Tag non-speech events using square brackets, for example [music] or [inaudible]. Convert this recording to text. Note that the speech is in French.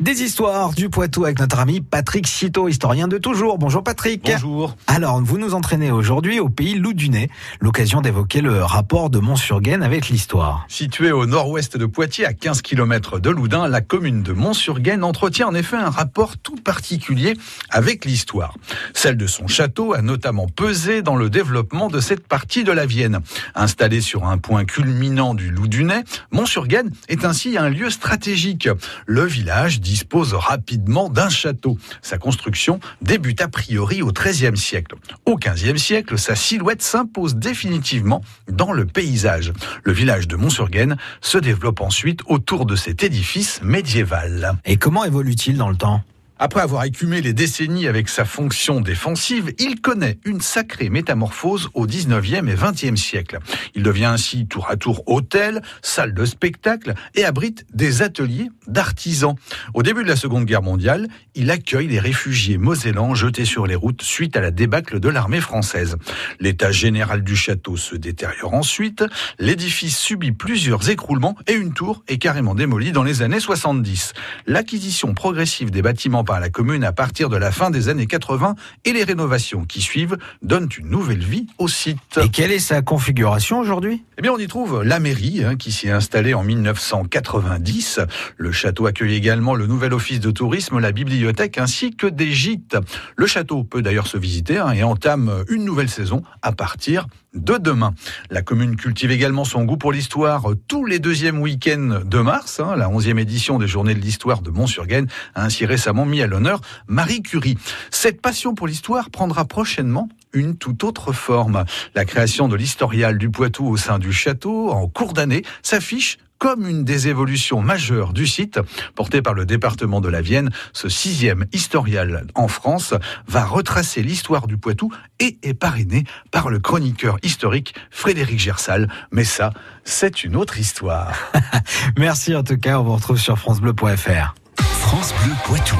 Des histoires du Poitou avec notre ami Patrick Citeau, historien de toujours. Bonjour Patrick. Bonjour. Alors, vous nous entraînez aujourd'hui au pays Loudunais, l'occasion d'évoquer le rapport de Mont-sur-Gaine avec l'histoire. Située au nord-ouest de Poitiers, à 15 km de Loudun, la commune de Mont-sur-Gaine entretient en effet un rapport tout particulier avec l'histoire. Celle de son château a notamment pesé dans le développement de cette partie de la Vienne. Installée sur un point culminant du Loudunais, Mont-sur-Gaine est ainsi un lieu stratégique. Le village dispose rapidement d'un château. Sa construction débute a priori au XIIIe siècle. Au XVe siècle, sa silhouette s'impose définitivement dans le paysage. Le village de Mont-sur-Gaine se développe ensuite autour de cet édifice médiéval. Et comment évolue-t-il dans le temps? Après avoir écumé les décennies avec sa fonction défensive, il connaît une sacrée métamorphose au 19e et 20e siècle. Il devient ainsi tour à tour hôtel, salle de spectacle et abrite des ateliers d'artisans. Au début de la Seconde Guerre mondiale, il accueille les réfugiés mosellans jetés sur les routes suite à la débâcle de l'armée française. L'état général du château se détériore ensuite, l'édifice subit plusieurs écroulements et une tour est carrément démolie dans les années 70. L'acquisition progressive des bâtiments par la commune à partir de la fin des années 80 et les rénovations qui suivent donnent une nouvelle vie au site. Et quelle est sa configuration aujourd'hui? Eh bien, on y trouve la mairie hein, qui s'y est installée en 1990. Le château accueille également le nouvel office de tourisme, la bibliothèque ainsi que des gîtes. Le château peut d'ailleurs se visiter hein, et entame une nouvelle saison à partir de demain. La commune cultive également son goût pour l'histoire tous les deuxièmes week-ends de mars. Hein. la onzième édition des Journées de l'Histoire de Mont-sur-Gaine a ainsi récemment mis à l'honneur Marie Curie. Cette passion pour l'histoire prendra prochainement une toute autre forme. La création de l'historial du Poitou au sein du château en cours d'année s'affiche comme une des évolutions majeures du site, porté par le département de la Vienne. Ce sixième historial en France va retracer l'histoire du Poitou et est parrainé par le chroniqueur historique Frédéric Gersal. Mais ça, c'est une autre histoire. [laughs] Merci en tout cas, on vous retrouve sur francebleu.fr. France Bleu Poitou.